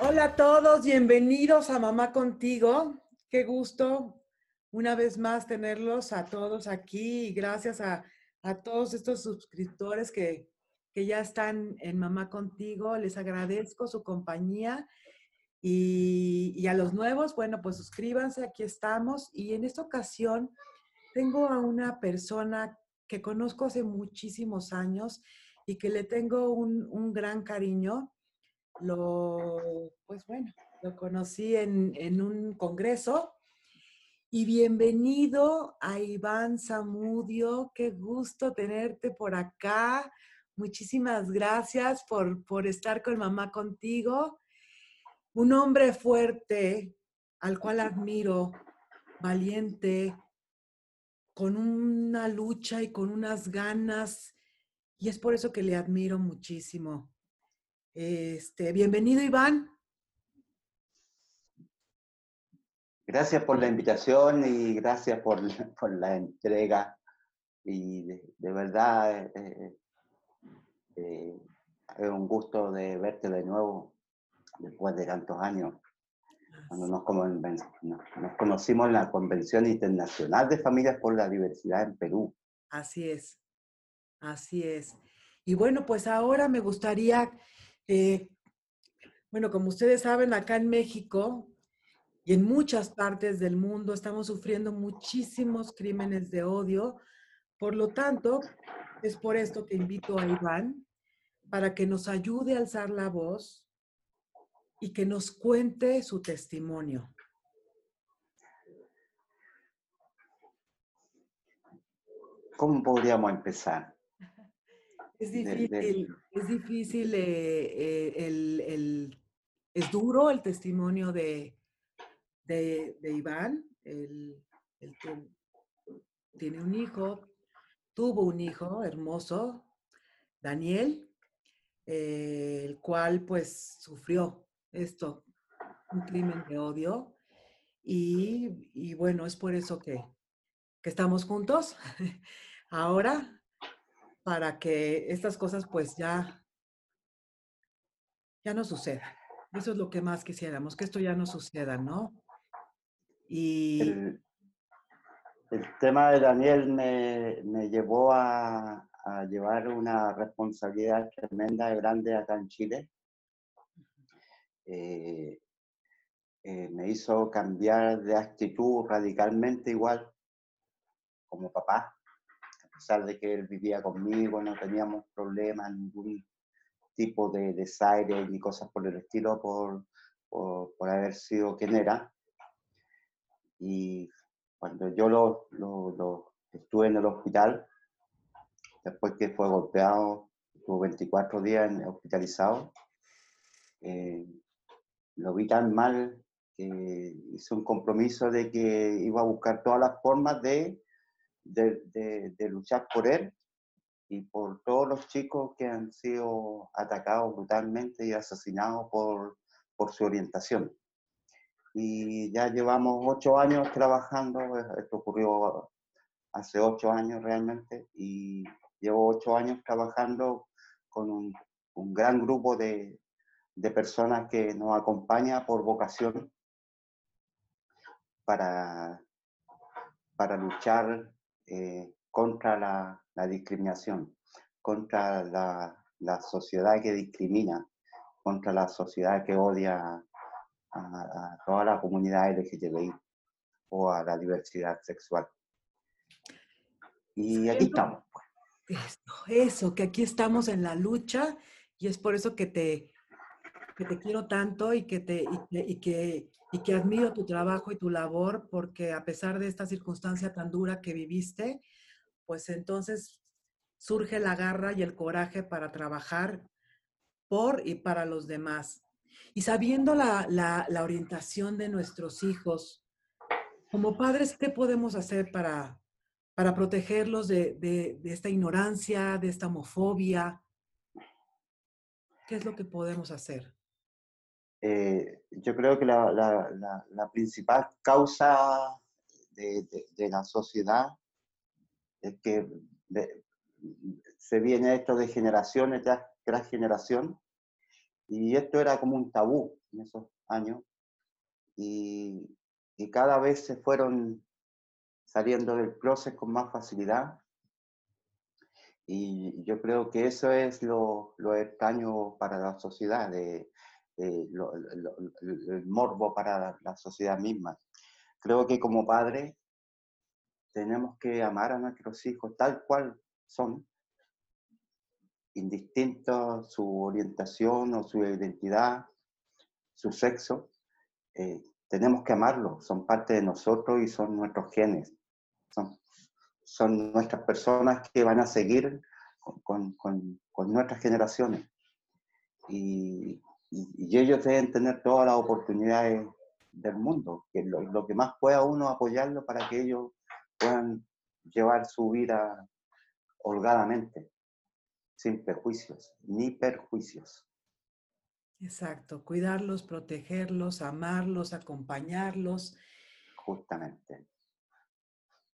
Hola a todos, bienvenidos a Mamá Contigo. Qué gusto una vez más tenerlos a todos aquí gracias a, todos estos suscriptores que, ya están en Mamá Contigo. Les agradezco su compañía y, y, a los nuevos, bueno, pues suscríbanse, aquí estamos. Y en esta ocasión tengo a una persona que conozco hace muchísimos años y que le tengo un, un gran cariño lo, pues bueno, lo conocí en, en un congreso. Y bienvenido a Iván Zamudio, qué gusto tenerte por acá. Muchísimas gracias por, por estar con mamá contigo. Un hombre fuerte al cual admiro, valiente, con una lucha y con unas ganas. Y es por eso que le admiro muchísimo. Este, bienvenido, Iván. Gracias por la invitación y gracias por, la entrega. Y de, verdad eh, eh, eh, es un gusto de verte de nuevo después de tantos años. Cuando nos, conocimos en la Convención Internacional de Familias por la Diversidad en Perú. Así es, así es. Y bueno, pues ahora me gustaría eh, bueno, como ustedes saben, acá en México y en muchas partes del mundo estamos sufriendo muchísimos crímenes de odio. Por lo tanto, es por esto que invito a Iván para que nos ayude a alzar la voz y que nos cuente su testimonio. ¿Cómo podríamos empezar? Es difícil, es difícil, eh, eh, el, es duro el testimonio de, de, Iván, el, que tiene un hijo, tuvo un hijo hermoso, Daniel, eh, el cual pues sufrió esto, un crimen de odio. Y, y bueno, es por eso que, que estamos juntos ahora para que estas cosas pues ya, ya no sucedan. Eso es lo que más quisiéramos, que esto ya no suceda, ¿no? Y... El, tema de Daniel me, me llevó a, a, llevar una responsabilidad tremenda y grande acá en Chile. Eh, eh, me hizo cambiar de actitud radicalmente igual como papá a pesar de que él vivía conmigo, no teníamos problemas, ningún tipo de desaire ni cosas por el estilo por, por, haber sido quien era. Y cuando yo lo, estuve en el hospital, después que fue golpeado, estuvo 24 días hospitalizado, eh, lo vi tan mal que hice un compromiso de que iba a buscar todas las formas de de, luchar por él y por todos los chicos que han sido atacados brutalmente y asesinados por, por su orientación. Y ya llevamos ocho años trabajando, esto ocurrió hace ocho años realmente, y llevo ocho años trabajando con un, un gran grupo de, de, personas que nos acompaña por vocación para, para luchar eh, contra la, discriminación, contra la, sociedad que discrimina, contra la sociedad que odia a, toda la comunidad LGTBI o a la diversidad sexual. Y aquí estamos. Pues. Eso, que aquí estamos en la lucha y es por eso que te, que te quiero tanto y que, te, y que y que admiro tu trabajo y tu labor porque a pesar de esta circunstancia tan dura que viviste, pues entonces surge la garra y el coraje para trabajar por y para los demás. Y sabiendo la, la, orientación de nuestros hijos, como padres, ¿qué podemos hacer para, para protegerlos de, de esta ignorancia, de esta homofobia? ¿Qué es lo que podemos hacer? Eh, yo creo que la, la, principal causa de, de, la sociedad es que se viene esto de generaciones tras, generación, y esto era como un tabú en esos años, y, y cada vez se fueron saliendo del closet con más facilidad. Y yo creo que eso es lo, lo extraño para la sociedad, de, el morbo para la sociedad misma. Creo que como padres tenemos que amar a nuestros hijos tal cual son, indistinto su orientación o su identidad, su sexo. Eh, tenemos que amarlos, son parte de nosotros y son nuestros genes. Son, son nuestras personas que van a seguir con, con, con nuestras generaciones. Y, y, ellos deben tener todas las oportunidades del mundo, que lo, lo que más pueda uno apoyarlo para que ellos puedan llevar su vida holgadamente, sin prejuicios ni perjuicios. Exacto, cuidarlos, protegerlos, amarlos, acompañarlos. Justamente.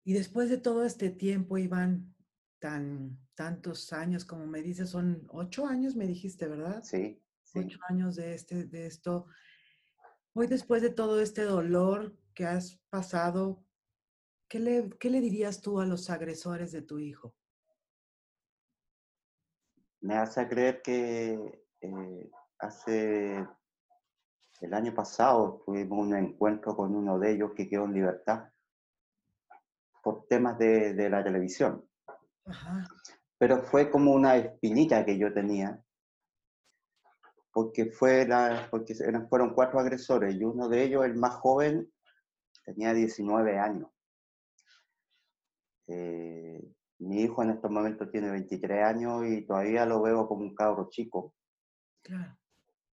Y después de todo este tiempo, Iván, tan tantos años, como me dices, son ocho años, me dijiste, ¿verdad? Sí, Ocho años de, este, de esto. Hoy, después de todo este dolor que has pasado, ¿qué le, qué le dirías tú a los agresores de tu hijo? Me hace creer que eh, hace el año pasado tuvimos un encuentro con uno de ellos que quedó en libertad por temas de, de la televisión. Pero fue como una espinita que yo tenía porque, fue porque fueron cuatro agresores y uno de ellos, el más joven, tenía 19 años. Eh, mi hijo en estos momentos tiene 23 años y todavía lo veo como un cabro chico.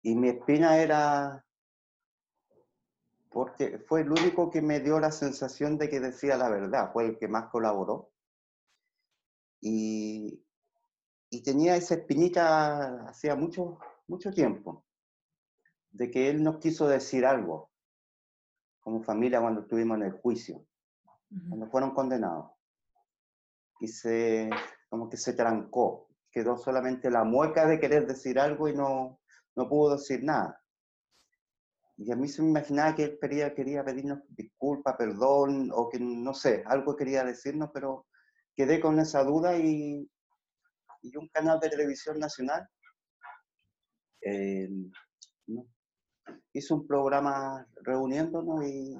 Y mi espina era porque fue el único que me dio la sensación de que decía la verdad, fue el que más colaboró. Y, y tenía esa espinita hacía mucho, mucho tiempo, de que él nos quiso decir algo, como familia cuando estuvimos en el juicio, cuando fueron condenados. Y se, como que se trancó, quedó solamente la mueca de querer decir algo y no, no pudo decir nada. Y a mí se me imaginaba que él quería, quería pedirnos disculpa, perdón, o que no sé, algo quería decirnos, pero quedé con esa duda y, y un canal de televisión nacional eh, hizo un programa reuniéndonos y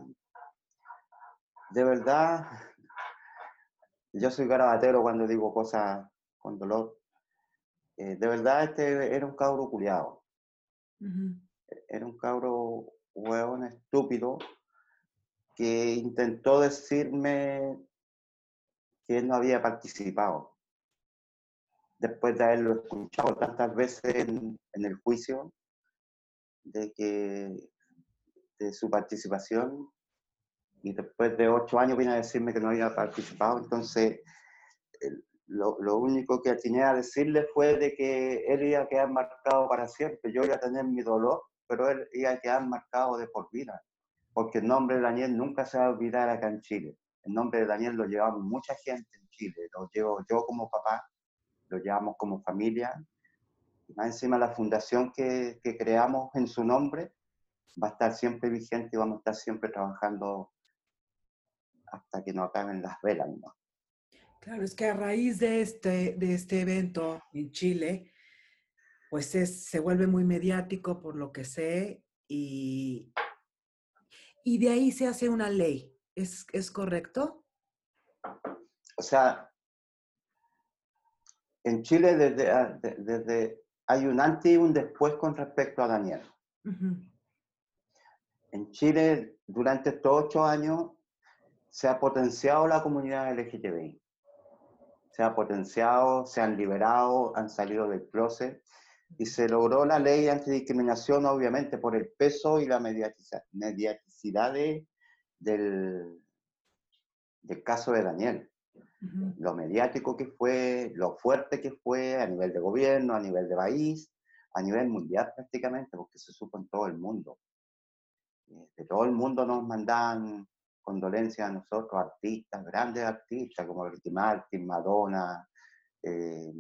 de verdad, yo soy garabatero cuando digo cosas con dolor. Eh, de verdad, este era un cabro culiado. Era un cabro hueón estúpido que intentó decirme que él no había participado después de haberlo escuchado tantas veces en, el juicio, de que de su participación y después de ocho años vino a decirme que no había participado, entonces lo, lo, único que tenía a decirle fue de que él iba a quedar marcado para siempre, yo iba a tener mi dolor, pero él iba a quedar marcado de por vida, porque el nombre de Daniel nunca se va a olvidar acá en Chile. El nombre de Daniel lo llevamos mucha gente en Chile, lo llevo yo como papá, lo llevamos como familia. Más encima la fundación que, que, creamos en su nombre va a estar siempre vigente y vamos a estar siempre trabajando hasta que no acaben las velas. ¿no? Claro, es que a raíz de este, de este evento en Chile, pues es, se vuelve muy mediático por lo que sé y, y de ahí se hace una ley. ¿Es, ¿Es correcto? O sea, en Chile desde, ah, desde, hay un antes y un después con respecto a Daniel. En Chile, durante estos ocho años, se ha potenciado la comunidad LGTBI. Se ha potenciado, se han liberado, han salido del closet y se logró la ley de antidiscriminación, obviamente, por el peso y la mediaticidad del, del caso de Daniel lo mediático que fue, lo fuerte que fue a nivel de gobierno, a nivel de país, a nivel mundial prácticamente, porque se supo en todo el mundo. De todo el mundo nos mandaban condolencias a nosotros, artistas, grandes artistas como Ricky Martin, Madonna, eh,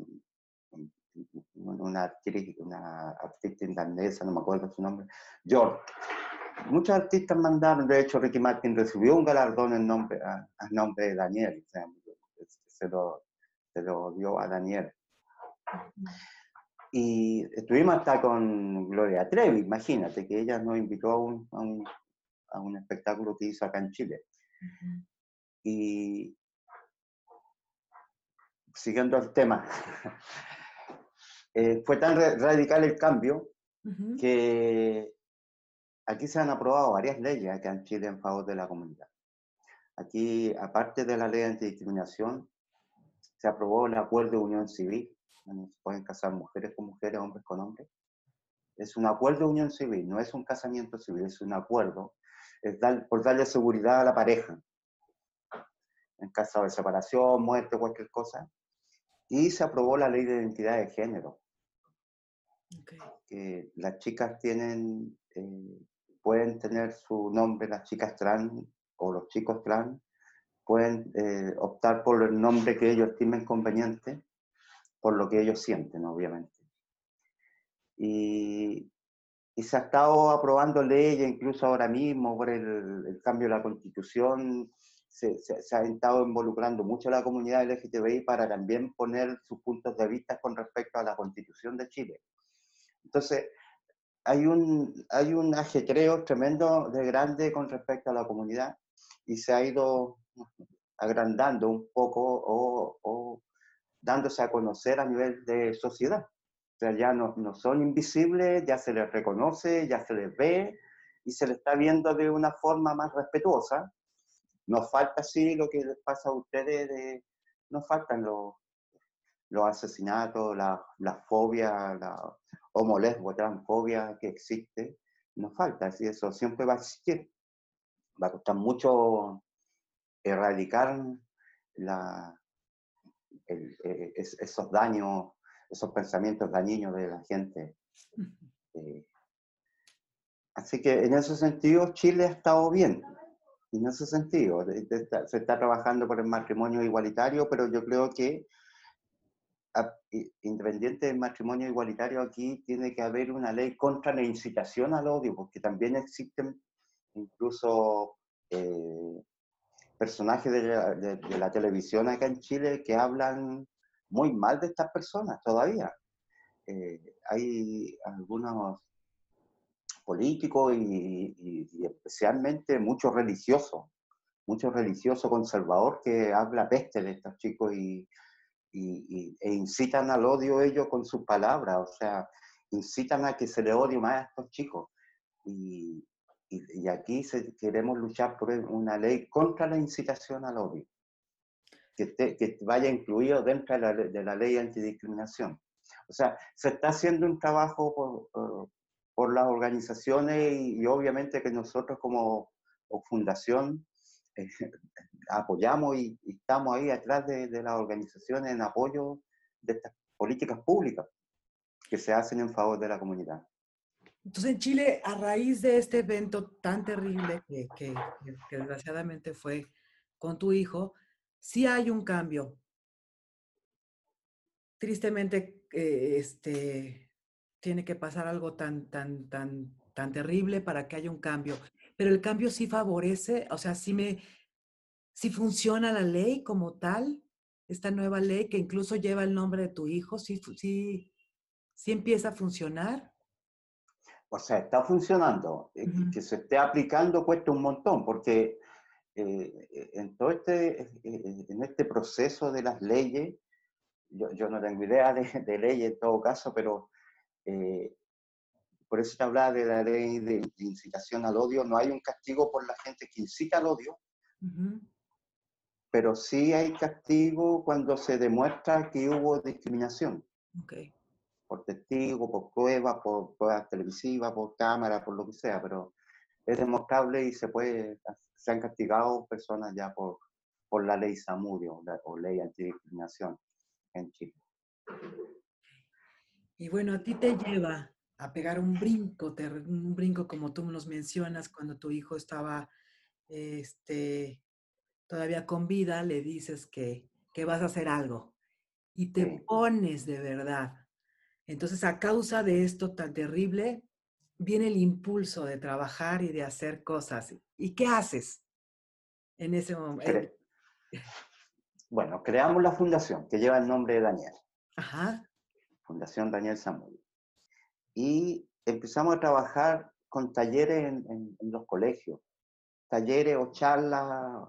una actriz, una artista irlandesa, no me acuerdo su nombre, George. Muchos artistas mandaron, de hecho Ricky Martin recibió un galardón en nombre, a, nombre de Daniel, se, lo, se lo dio a Daniel. Y estuvimos hasta con Gloria Trevi, imagínate, que ella nos invitó a un, a un, a un espectáculo que hizo acá en Chile. Y siguiendo el tema, eh, fue tan radical el cambio que aquí se han aprobado varias leyes acá en Chile en favor de la comunidad. Aquí, aparte de la ley de antidiscriminación, se aprobó el acuerdo de unión civil, donde se pueden casar mujeres con mujeres, hombres con hombres. Es un acuerdo de unión civil, no es un casamiento civil, es un acuerdo, es dar, por darle seguridad a la pareja. En caso de separación, muerte, cualquier cosa. Y se aprobó la ley de identidad de género. Las chicas tienen, eh, pueden tener su nombre, las chicas trans o los chicos trans, pueden eh, optar por el nombre que ellos estimen conveniente, por lo que ellos sienten, obviamente. Y, y se ha estado aprobando leyes, incluso ahora mismo, por el, el cambio de la constitución, se, se, ha estado involucrando mucho la comunidad LGTBI para también poner sus puntos de vista con respecto a la constitución de Chile. Entonces, hay un, hay un ajetreo tremendo de grande con respecto a la comunidad y se ha ido agrandando un poco o, dándose a conocer a nivel de sociedad. Ya no, son invisibles, ya se les reconoce, ya se les ve y se les está viendo de una forma más respetuosa. Nos falta, sí, lo que les pasa a ustedes, de, nos faltan los, los asesinatos, la, la fobia, la homo, lesbo, transfobia que existe, nos falta, así eso siempre va a existir. Va a costar mucho erradicar la, eh, esos daños, esos pensamientos dañinos de la gente. Eh, así que en ese sentido Chile ha estado bien, en ese sentido. Se está trabajando por el matrimonio igualitario, pero yo creo que independiente del matrimonio igualitario, aquí tiene que haber una ley contra la incitación al odio, porque también existen incluso eh, personajes de la, televisión acá en Chile que hablan muy mal de estas personas todavía. Eh, hay algunos políticos y, especialmente muchos religiosos, muchos religiosos conservadores que habla peste de estos chicos y, e incitan al odio ellos con sus palabras, o sea, incitan a que se le odie más a estos chicos. Y, y, aquí queremos luchar por una ley contra la incitación al odio, que, que vaya incluido dentro de la, de la, ley antidiscriminación. O sea, se está haciendo un trabajo por, por, las organizaciones y, obviamente que nosotros como fundación eh, apoyamos y, estamos ahí atrás de, de las organizaciones en apoyo de estas políticas públicas que se hacen en favor de la comunidad. Entonces, en Chile, a raíz de este evento tan terrible que, desgraciadamente fue con tu hijo, sí hay un cambio. Tristemente, eh, este, tiene que pasar algo tan, tan, tan, tan terrible para que haya un cambio. Pero el cambio sí favorece, o sea, sí me, sí funciona la ley como tal, esta nueva ley que incluso lleva el nombre de tu hijo, sí, sí, sí empieza a funcionar. O sea, está funcionando. Eh, que se esté aplicando cuesta un montón, porque eh, eh, en todo este, en este proceso de las leyes, yo, yo no tengo idea de, de leyes en todo caso, pero por eso te hablaba de la ley de, incitación al odio. No hay un castigo por la gente que incita al odio, pero sí hay castigo cuando se demuestra que hubo discriminación. Okay por testigo, por prueba, por pruebas televisivas, por cámara, por lo que sea, pero es demostrable y se puede, se han castigado personas ya por, por la ley Samudio o ley antidiscriminación en Chile. Y bueno, a ti te lleva a pegar un brinco, un brinco como tú nos mencionas, cuando tu hijo estaba este, todavía con vida, le dices que, que vas a hacer algo y te pones de verdad Entonces, a causa de esto tan terrible, viene el impulso de trabajar y de hacer cosas. ¿Y qué haces en ese momento? Bueno, creamos la fundación que lleva el nombre de Daniel. Ajá. Fundación Daniel Samuel. Y empezamos a trabajar con talleres en, los colegios, talleres o charlas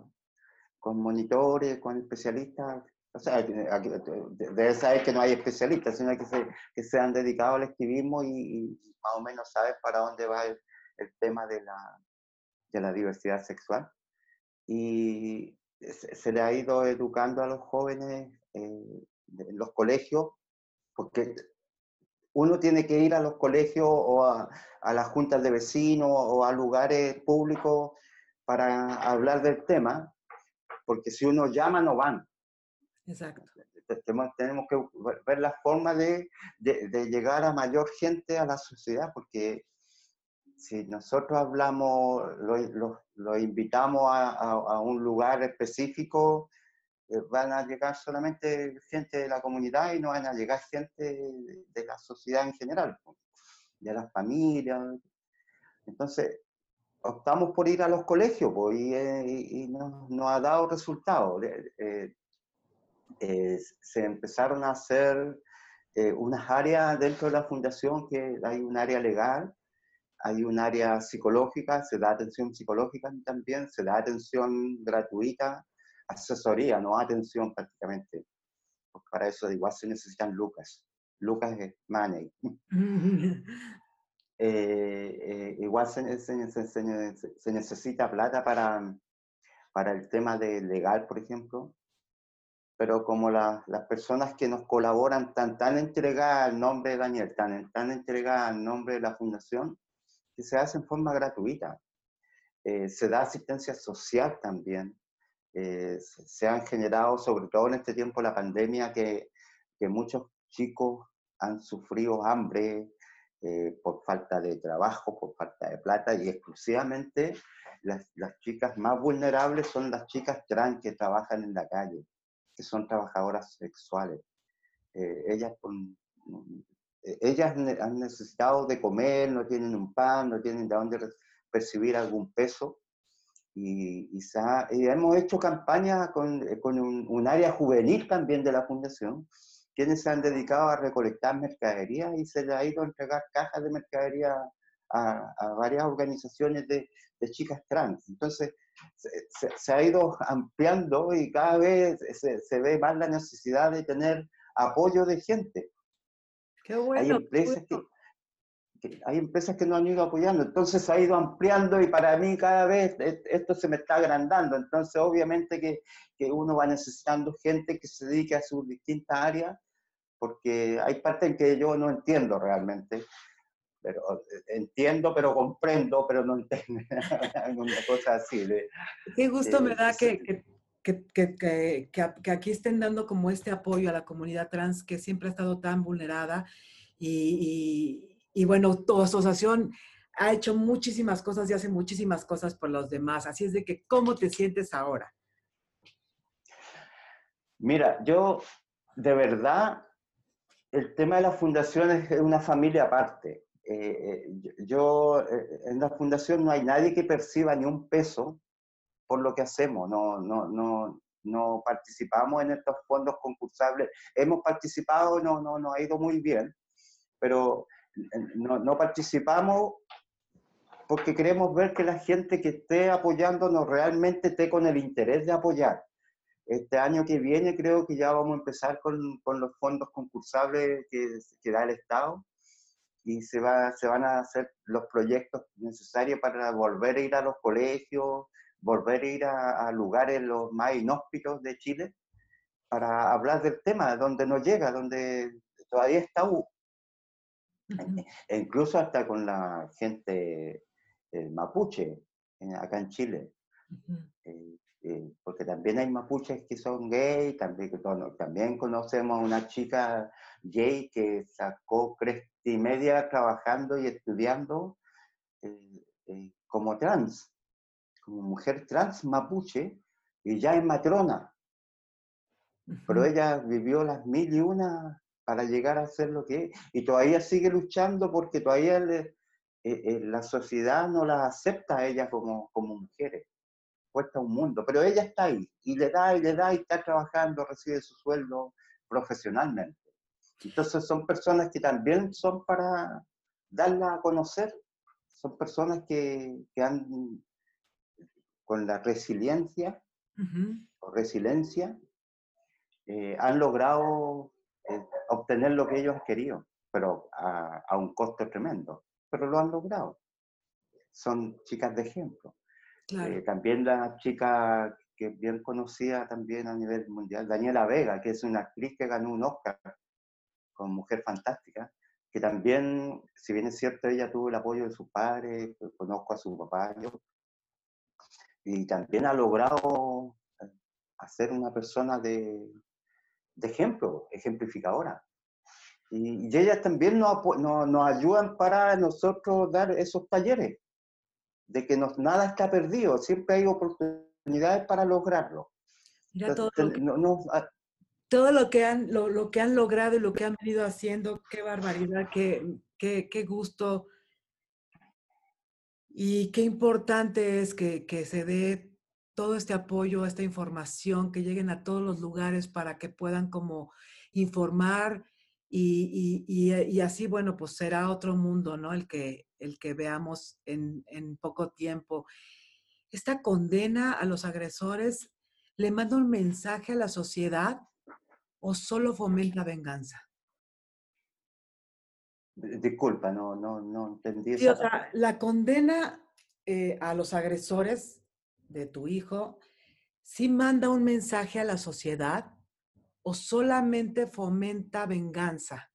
con monitores, con especialistas. O sea, debe saber que no hay especialistas, sino que se, que se han dedicado al activismo y, más o menos sabes para dónde va el, tema de la, de la diversidad sexual. Y se, le ha ido educando a los jóvenes eh, en los colegios, porque uno tiene que ir a los colegios o a, las juntas de vecinos o a lugares públicos para hablar del tema, porque si uno llama no van. Exacto. Tenemos, que ver la forma de, llegar a mayor gente a la sociedad, porque si nosotros hablamos, lo, invitamos a, un lugar específico, eh, van a llegar solamente gente de la comunidad y no van a llegar gente de, la sociedad en general, de las familias. Entonces, optamos por ir a los colegios y, eh, nos, ha dado resultados. Eh, se empezaron a hacer unas áreas dentro de la fundación, que hay un área legal, hay un área psicológica, se da atención psicológica también, se da atención gratuita, asesoría, no atención prácticamente. Pues para eso igual se necesitan lucas. Lucas es money. Eh, eh, igual se, se, necesita plata para, para el tema de legal, por ejemplo. Pero como las personas que nos colaboran tan, tan entregadas al nombre de Daniel, tan, tan entregadas al nombre de la fundación, que se hace en forma gratuita. Eh, se da asistencia social también. Eh, se han generado, sobre todo en este tiempo de la pandemia, que, que muchos chicos han sufrido hambre eh, por falta de trabajo, por falta de plata, y exclusivamente las, las, chicas más vulnerables son las chicas trans que trabajan en la calle, que son trabajadoras sexuales. ellas con, eh, ellas han necesitado de comer, no tienen un pan, no tienen de dónde percibir algún peso. Y, y, hemos hecho campañas con, eh, con un, área juvenil también de la fundación, quienes se han dedicado a recolectar mercadería y se le ha ido a entregar cajas de mercadería a, a varias organizaciones de, de, chicas trans. Entonces, se, se, ha ido ampliando y cada vez se, se ve más la necesidad de tener apoyo de gente. Hay, empresas que, hay empresas que no han ido apoyando, entonces ha ido ampliando y para mí cada vez esto se me está agrandando, entonces obviamente que, que uno va necesitando gente que se dedique a sus distintas áreas, porque hay partes en que yo no entiendo realmente, pero eh, entiendo, pero comprendo, pero no entiendo alguna cosa así. De, Qué gusto me da que, que, que, que, que, aquí estén dando como este apoyo a la comunidad trans que siempre ha estado tan vulnerada y, y, bueno, tu asociación ha hecho muchísimas cosas y hace muchísimas cosas por los demás. Así es de que, ¿cómo te sientes ahora? Mira, yo de verdad, el tema de la fundación es una familia aparte. Eh, eh, yo, eh, en la fundación no hay nadie que perciba ni un peso por lo que hacemos, no, no, no, no participamos en estos fondos concursables. Hemos participado, no, no, no ha ido muy bien, pero no, no participamos porque queremos ver que la gente que esté apoyándonos realmente esté con el interés de apoyar. Este año que viene creo que ya vamos a empezar con, con los fondos concursables que, que, da el Estado y se, va, se van a hacer los proyectos necesarios para volver a ir a los colegios, volver a ir a, lugares los más inhóspitos de Chile para hablar del tema, donde no llega, donde todavía está e incluso hasta con la gente mapuche acá en Chile. Eh, eh, porque también hay mapuches que son gay, también, también conocemos a una chica gay que sacó cresta y media trabajando y estudiando eh, como trans como mujer trans mapuche y ya es matrona. Pero ella vivió las mil y una para llegar a ser lo que es. Y todavía sigue luchando porque todavía eh, eh, la sociedad no la acepta a ella como, como mujeres. Cuesta un mundo, pero ella está ahí y le da y le da y está trabajando, recibe su sueldo profesionalmente. Entonces son personas que también son para darla a conocer, son personas que, que han, con la resiliencia, o resiliencia, eh, han logrado eh, obtener lo que ellos han querido, pero a, un costo tremendo, pero lo han logrado. Son chicas de ejemplo. Eh, también la chica que es bien conocida también a nivel mundial, Daniela Vega, que es una actriz que ganó un Oscar con Mujer Fantástica, que también, si bien es cierto, ella tuvo el apoyo de sus padres, conozco a su papá, yo, y también ha logrado hacer una persona de, de ejemplo, ejemplificadora. Y, y ellas también nos, nos, ayudan para nosotros dar esos talleres, de que nos, nada está perdido, siempre hay oportunidades para lograrlo. todo, lo que, han, lo, que han logrado y lo que han venido haciendo, qué barbaridad, qué, qué, qué gusto. Y qué importante es que, que se dé todo este apoyo, esta información, que lleguen a todos los lugares para que puedan como informar y, así, bueno, pues será otro mundo, ¿no? El que, el que veamos en, en poco tiempo. Esta condena a los agresores le manda un mensaje a la sociedad o solo fomenta venganza? Disculpa, no, no, no entendí. Sí, o sea, la condena eh, a los agresores de tu hijo, si manda un mensaje a la sociedad o solamente fomenta venganza?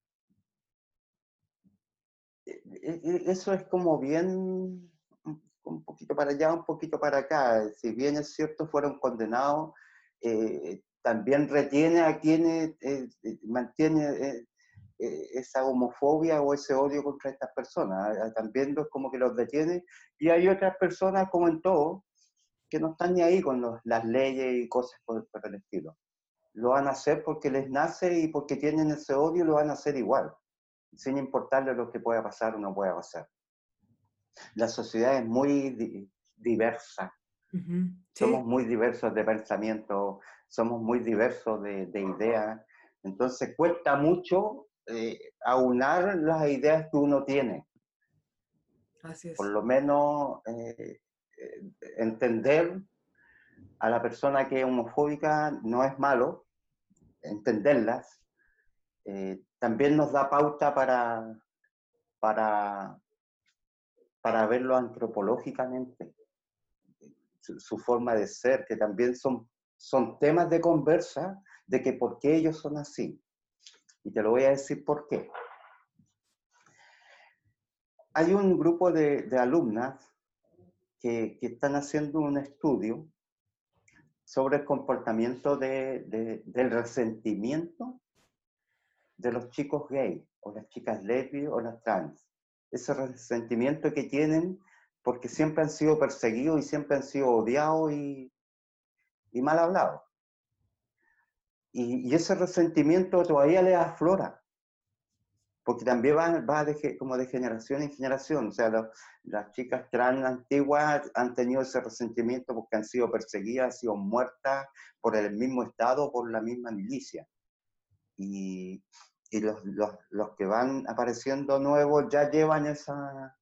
E, e, e, eso es como bien un poquito para allá, un poquito para acá. Si bien es cierto, fueron condenados, eh, también retiene a quienes eh, eh, mantiene esa homofobia o ese odio contra estas personas. También es como que los detiene. Y hay otras personas, como en todo, que no están ni ahí con las leyes y cosas por, el estilo. Lo van a hacer porque les nace y porque tienen ese odio, lo van a hacer igual, sin importarle lo que pueda pasar o no pueda pasar. La sociedad es muy diversa. Somos muy diversos de pensamiento, somos muy diversos de, de ideas. Entonces cuesta mucho eh, aunar las ideas que uno tiene. Así es. Por lo menos eh, eh, entender a la persona que es homofóbica no es malo, entenderlas, eh, también nos da pauta para, para, para verlo antropológicamente, su, forma de ser, que también son, son temas de conversa de que por qué ellos son así. Y te lo voy a decir por qué. Hay un grupo de, de alumnas que, están haciendo un estudio sobre el comportamiento de, del resentimiento de los chicos gay o las chicas lesbias o las trans. Ese resentimiento que tienen porque siempre han sido perseguidos y siempre han sido odiados y, mal hablados. Y, ese resentimiento todavía les aflora porque también va, va de, como de generación en generación. O sea, las chicas trans antiguas han tenido ese resentimiento porque han sido perseguidas, han sido muertas por el mismo Estado, por la misma milicia. Y, y los, los, los, que van apareciendo nuevos ya llevan esa,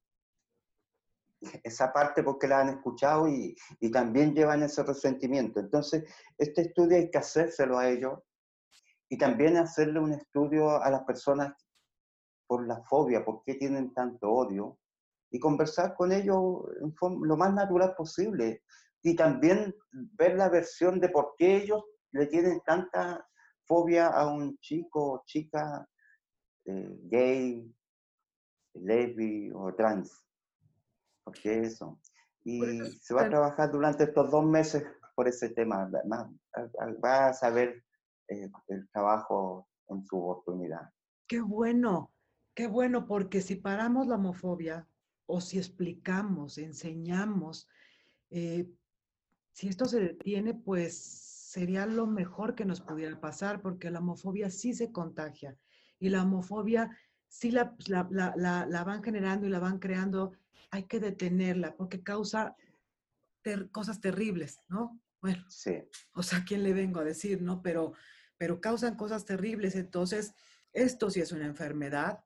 esa parte porque la han escuchado y, y también llevan ese resentimiento. Entonces, este estudio hay que hacérselo a ellos y también hacerle un estudio a las personas por la fobia, por qué tienen tanto odio, y conversar con ellos en lo más natural posible. Y también ver la versión de por qué ellos le tienen tanta fobia a un chico o chica eh, gay, lesbi o trans. ¿Por qué eso? Y se va a trabajar durante estos dos meses por ese tema. Va a saber eh, el trabajo en su oportunidad. Qué bueno. Qué bueno, porque si paramos la homofobia o si explicamos, enseñamos, eh, si esto se detiene, pues sería lo mejor que nos pudiera pasar, porque la homofobia sí se contagia y la homofobia sí la, la, la, la van generando y la van creando, hay que detenerla porque causa cosas terribles, ¿no? Bueno, sí. o sea, ¿quién le vengo a decir, no? Pero, pero causan cosas terribles. Entonces, esto sí es una enfermedad.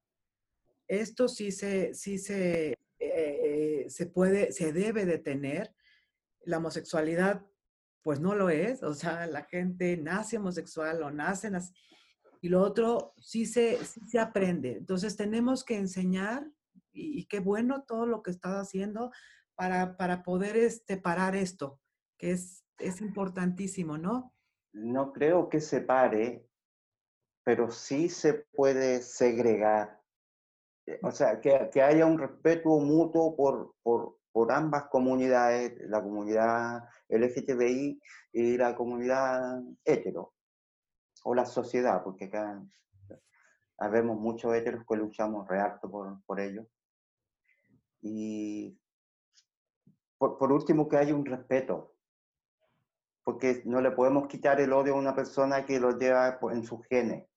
Esto sí se, sí se, eh, eh, se puede, se debe detener. La homosexualidad, pues no lo es. O sea, la gente nace homosexual o nace así. Y lo otro sí se, sí se aprende. Entonces, tenemos que enseñar, y, qué bueno todo lo que estás haciendo, para, poder este, parar esto, que es, es importantísimo, ¿no? No creo que se pare, pero sí se puede segregar. Eh, o sea, que, que haya un respeto mutuo por, por, por, ambas comunidades, la comunidad LGTBI y la comunidad hetero, o la sociedad, porque acá habemos muchos heteros que luchamos re por, por ello. Y por, último, que haya un respeto, porque no le podemos quitar el odio a una persona que lo lleva en sus genes.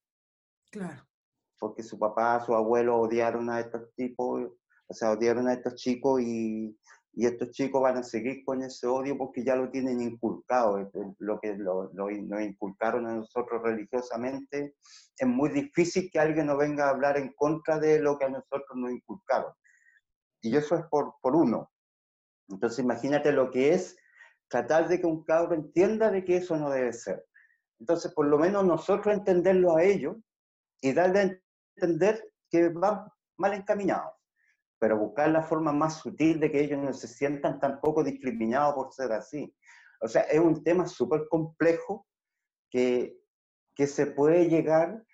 Claro. Porque su papá, su abuelo odiaron a estos tipos, o sea, odiaron a estos chicos y, y estos chicos van a seguir con ese odio porque ya lo tienen inculcado, lo que lo, lo, nos inculcaron a nosotros religiosamente. Es muy difícil que alguien nos venga a hablar en contra de lo que a nosotros nos inculcaron. Y eso es por, por uno. Entonces imagínate lo que es tratar de que un cabro entienda de que eso no debe ser. Entonces, por lo menos nosotros entenderlo a ellos y darle a entender que van mal encaminados, pero buscar la forma más sutil de que ellos no se sientan tampoco discriminados por ser así. O sea, es un tema súper complejo que, que se puede llegar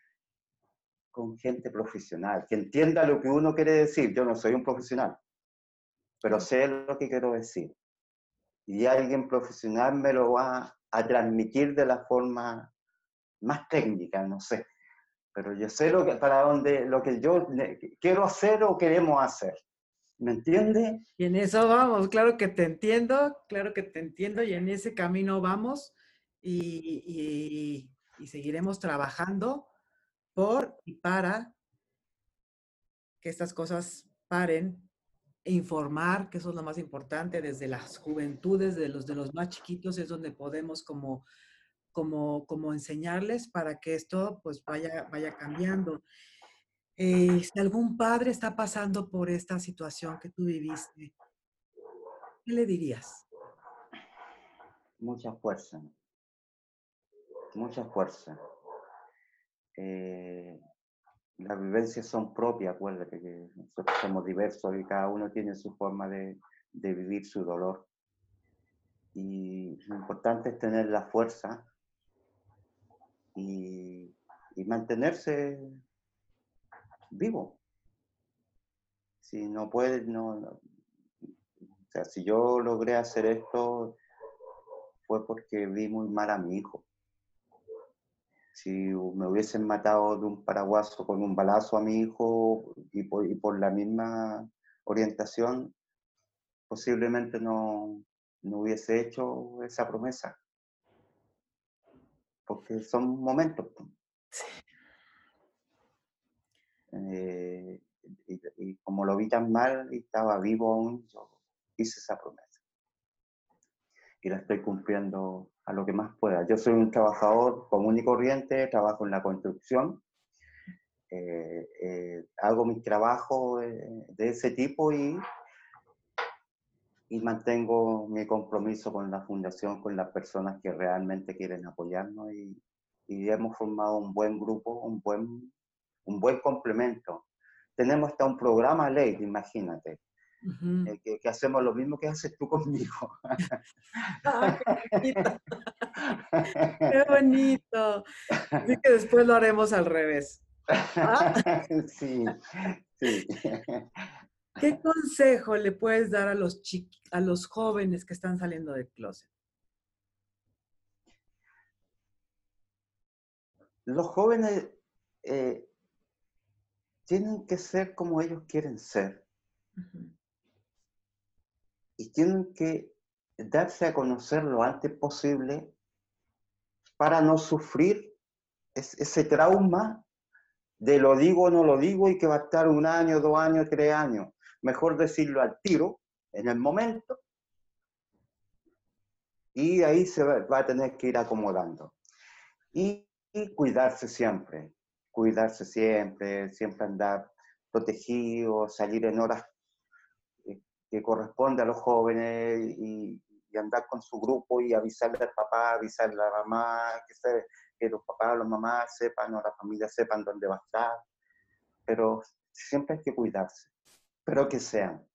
con gente profesional, que entienda lo que uno quiere decir. Yo no soy un profesional, pero sé lo que quiero decir. Y alguien profesional me lo va a transmitir de la forma más técnica, no sé. Pero yo sé lo que, para dónde, lo que yo quiero hacer o queremos hacer. ¿Me entiende? Y en eso vamos, claro que te entiendo, claro que te entiendo, y en ese camino vamos y, y, y seguiremos trabajando por y para que estas cosas paren informar, que eso es lo más importante, desde las juventudes, de los, de los más chiquitos, es donde podemos como, como, como enseñarles para que esto pues vaya, vaya cambiando. Eh, si algún padre está pasando por esta situación que tú viviste, ¿qué le dirías? Mucha fuerza, mucha fuerza. Eh, las vivencias son propias, acuérdate que nosotros somos diversos y cada uno tiene su forma de, de vivir su dolor. Y lo importante es tener la fuerza y, y mantenerse vivo. Si no puedes, no, O sea, si yo logré hacer esto, fue porque vi muy mal a mi hijo si me hubiesen matado de un paraguaso con un balazo a mi hijo y por, la misma orientación, posiblemente no, no, hubiese hecho esa promesa. Porque son momentos. Eh, y, y, como lo vi tan mal y estaba vivo aún, yo hice esa promesa. Y la estoy cumpliendo a lo que más pueda. Yo soy un trabajador común y corriente, trabajo en la construcción, eh, eh, hago mi trabajo de, ese tipo y, y mantengo mi compromiso con la fundación, con las personas que realmente quieren apoyarnos y, y hemos formado un buen grupo, un buen, un buen complemento. Tenemos hasta un programa ley, imagínate. Eh, que, hacemos lo mismo que haces tú conmigo. Ah, qué, bonito. qué bonito. Así que después lo haremos al revés. ¿Ah? Sí, sí. ¿Qué consejo le puedes dar a los, a los jóvenes que están saliendo del closet? Los jóvenes eh, tienen que ser como ellos quieren ser y tienen que darse a conocer lo antes posible para no sufrir ese trauma de lo digo o no lo digo y que va a estar un año, dos años, tres años. Mejor decirlo al tiro, en el momento, y ahí se va, a tener que ir acomodando. Y, cuidarse siempre, cuidarse siempre, siempre andar protegido, salir en horas que corresponde a los jóvenes y, andar con su grupo y avisarle al papá, avisarle a la mamá, que, que los papás, las mamás sepan o la familia sepan dónde va a estar. Pero siempre hay que cuidarse, pero que sean,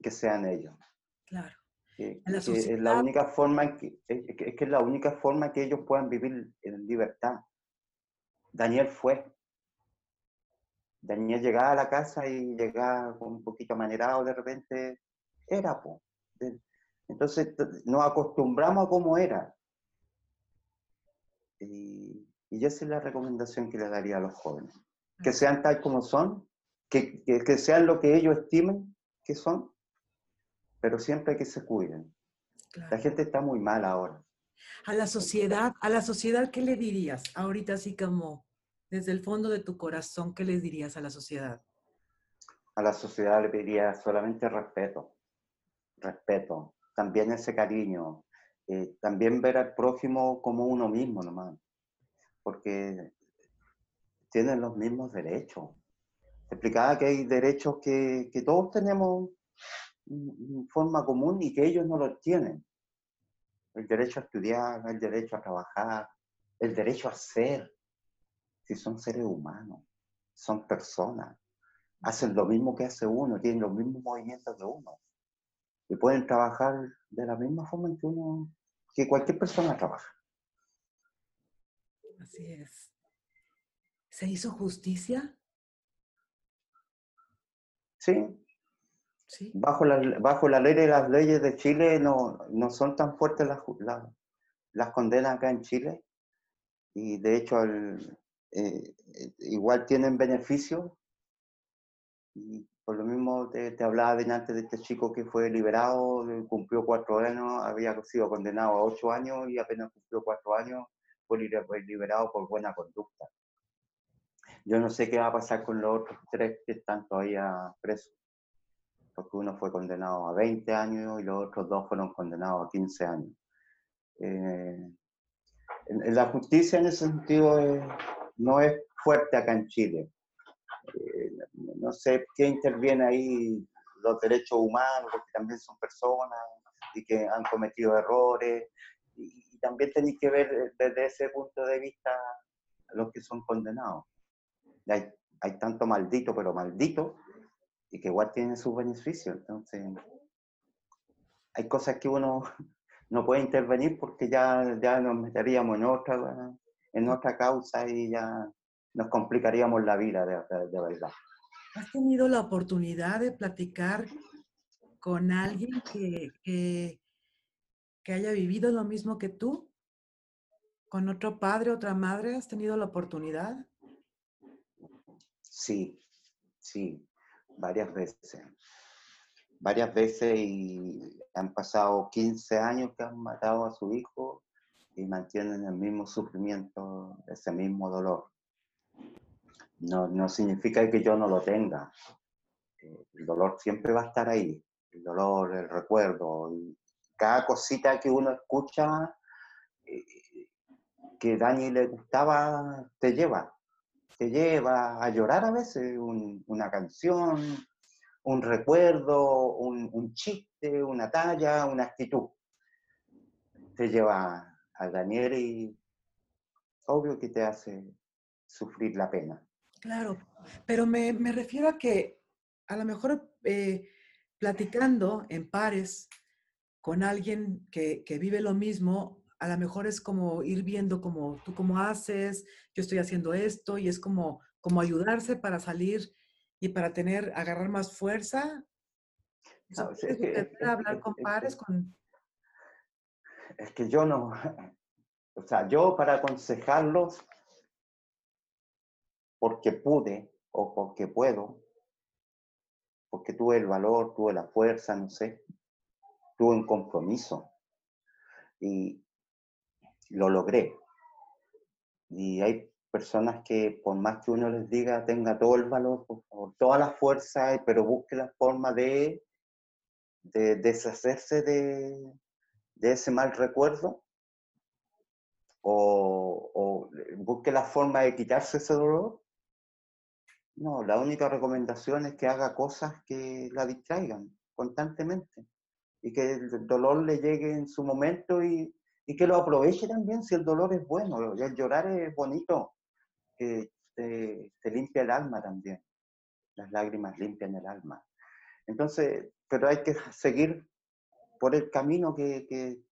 que sean ellos. Claro. es la única forma que, es, que es la única forma que ellos puedan vivir en libertad. Daniel fue. Daniel llegaba a la casa y llegaba un poquito amanerado de repente. Era, pues. Entonces nos acostumbramos a cómo era. Y, y, esa es la recomendación que le daría a los jóvenes. Que sean tal como son, que, que, que sean lo que ellos estimen que son, pero siempre que se cuiden. La gente está muy mal ahora. A la sociedad, a la sociedad, ¿qué le dirías? Ahorita así como desde el fondo de tu corazón, ¿qué le dirías a la sociedad? A la sociedad le pediría solamente respeto, respeto, también ese cariño, eh, también ver al prójimo como uno mismo nomás, porque tienen los mismos derechos. Explicaba que hay derechos que, que todos tenemos forma común y que ellos no lo tienen. El derecho a estudiar, el derecho a trabajar, el derecho a ser. Si son seres humanos, son personas, hacen lo mismo que hace uno, tienen los mismos movimientos de uno. Y pueden trabajar de la misma forma que uno, que cualquier persona trabaja. Así es. ¿Se hizo justicia? Sí, Bajo, la, bajo la ley de las leyes de Chile no, no son tan fuertes las, las, condenas acá en Chile. Y de hecho eh, igual tienen beneficios y por lo mismo te, te hablaba antes de este chico que fue liberado, cumplió cuatro años, había sido condenado a ocho años y apenas cumplió cuatro años fue liberado por buena conducta. Yo no sé qué va a pasar con los otros tres que están todavía presos porque uno fue condenado a 20 años y los otros dos fueron condenados a 15 años. Eh, la justicia en ese sentido no es fuerte acá en Chile. Eh, no sé qué interviene ahí los derechos humanos, porque también son personas y que han cometido errores. Y, también tenéis que ver desde ese punto de vista los que son condenados. Hay, hay tanto maldito, pero maldito, y que igual tienen sus beneficios. Entonces, hay cosas que uno no puede intervenir porque ya, ya nos meteríamos en otra, en otra causa y ya nos complicaríamos la vida de, verdad. ¿Has tenido la oportunidad de platicar con alguien que, que, que haya vivido lo mismo que tú? ¿Con otro padre, otra madre? ¿Has tenido la oportunidad? Sí, sí varias veces. Varias veces y han pasado 15 años que han matado a su hijo y mantienen el mismo sufrimiento, ese mismo dolor. No, no significa que yo no lo tenga. Eh, el dolor siempre va a estar ahí. El dolor, el recuerdo. Y cada cosita que uno escucha eh, que Dani le gustaba, te lleva te lleva a llorar a veces, una canción, un recuerdo, un, chiste, una talla, una actitud. Te lleva a Daniel y obvio que te hace sufrir la pena. Claro, pero me, refiero a que a lo mejor eh, platicando en pares con alguien que, que vive lo mismo, a lo mejor es como ir viendo como tú cómo haces, yo estoy haciendo esto y es como, como ayudarse para salir y para tener, agarrar más fuerza. es que, hablar con pares, con... Es que yo no, o sea, yo para aconsejarlos, porque pude o porque puedo, porque tuve el valor, tuve la fuerza, no sé, tuve un compromiso. Y, lo logré. Y hay personas que por más que uno les diga tenga todo el valor, por toda la fuerza, pero busque la forma de, de deshacerse de, de ese mal recuerdo o, o, busque la forma de quitarse ese dolor. No, la única recomendación es que haga cosas que la distraigan constantemente y que el dolor le llegue en su momento y, y que lo aproveche también si el dolor es bueno. El llorar es bonito, que te, te, limpia el alma también. Las lágrimas limpian el alma. Entonces, pero hay que seguir por el camino que, que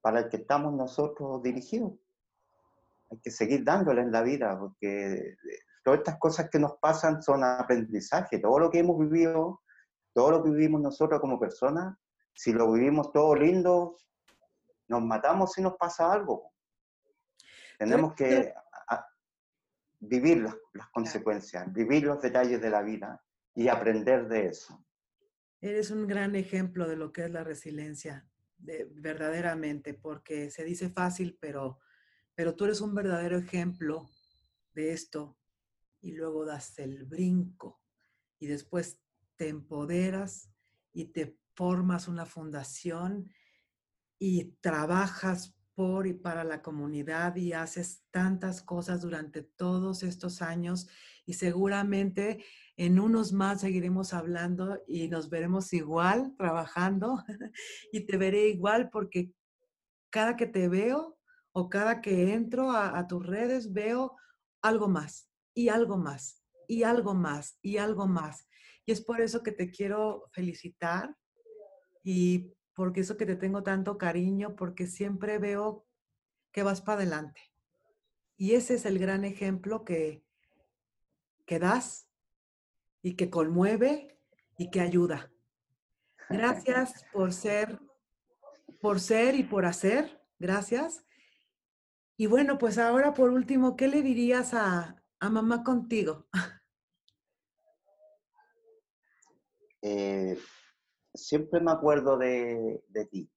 para el que estamos nosotros dirigidos. Hay que seguir dándole en la vida, porque todas estas cosas que nos pasan son aprendizaje. Todo lo que hemos vivido, todo lo que vivimos nosotros como personas, si lo vivimos todo lindo, nos matamos si nos pasa algo. Tenemos que vivir las, las, consecuencias, vivir los detalles de la vida y aprender de eso. Eres un gran ejemplo de lo que es la resiliencia, de, verdaderamente, porque se dice fácil, pero, pero tú eres un verdadero ejemplo de esto y luego das el brinco y después te empoderas y te formas una fundación y trabajas por y para la comunidad y haces tantas cosas durante todos estos años y seguramente en unos más seguiremos hablando y nos veremos igual trabajando y te veré igual porque cada que te veo o cada que entro a, tus redes veo algo más y algo más y algo más y algo más. Y es por eso que te quiero felicitar y porque eso que te tengo tanto cariño, porque siempre veo que vas para adelante. Y ese es el gran ejemplo que, que das y que conmueve y que ayuda. Gracias por ser, por ser y por hacer. Gracias. Y bueno, pues ahora por último, ¿qué le dirías a, a mamá contigo? Eh, siempre me acuerdo de, de, ti,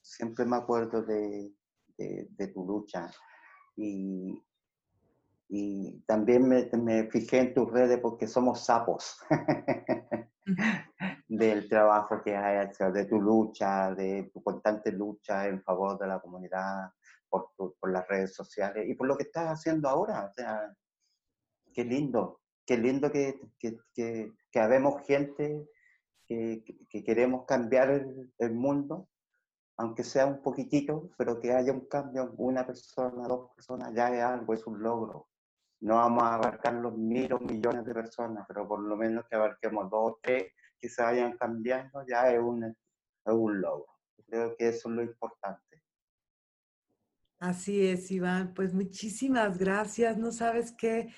siempre me acuerdo de, de, de tu lucha y, y también me, me, fijé en tus redes porque somos sapos del trabajo que has hecho, de tu lucha, de tu constante lucha en favor de la comunidad, por, tu, por las redes sociales y por lo que estás haciendo ahora. O sea, qué lindo, qué lindo que, que, que, que habemos gente que, que queremos cambiar el, el, mundo, aunque sea un poquitito, pero que haya un cambio, una persona, dos personas, ya es algo, es un logro. No vamos a abarcar los miles o millones de personas, pero por lo menos que abarquemos dos o tres que se vayan cambiando, ya es un, es un logro. Creo que eso es lo importante. Así es, Iván. Pues muchísimas gracias. No sabes qué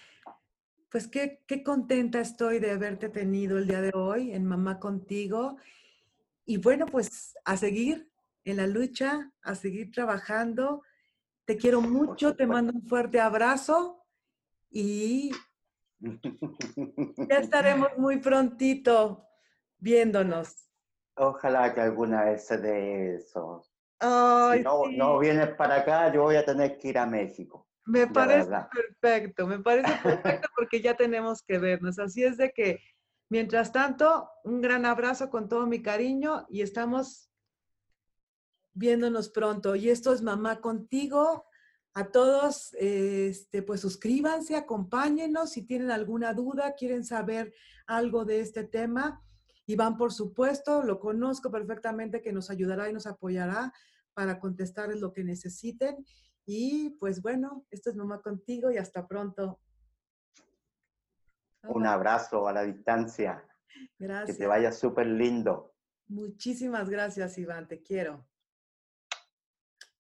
pues qué, qué, contenta estoy de haberte tenido el día de hoy en Mamá Contigo. Y bueno, pues a seguir en la lucha, a seguir trabajando. Te quiero mucho, te mando un fuerte abrazo y ya estaremos muy prontito viéndonos. Ojalá que alguna vez se dé eso. Ay, si no, sí. no vienes para acá, yo voy a tener que ir a México. Me parece perfecto, me parece perfecto porque ya tenemos que vernos. Así es de que, mientras tanto, un gran abrazo con todo mi cariño y estamos viéndonos pronto. Y esto es Mamá Contigo. A todos, este, pues suscríbanse, acompáñenos si tienen alguna duda, quieren saber algo de este tema. Iván, por supuesto, lo conozco perfectamente, que nos ayudará y nos apoyará para contestarles lo que necesiten. Y pues bueno, esto es Mamá Contigo y hasta pronto. Un abrazo a la distancia. Gracias. Que te vaya súper lindo. Muchísimas gracias, Iván. Te quiero.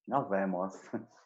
Nos vemos.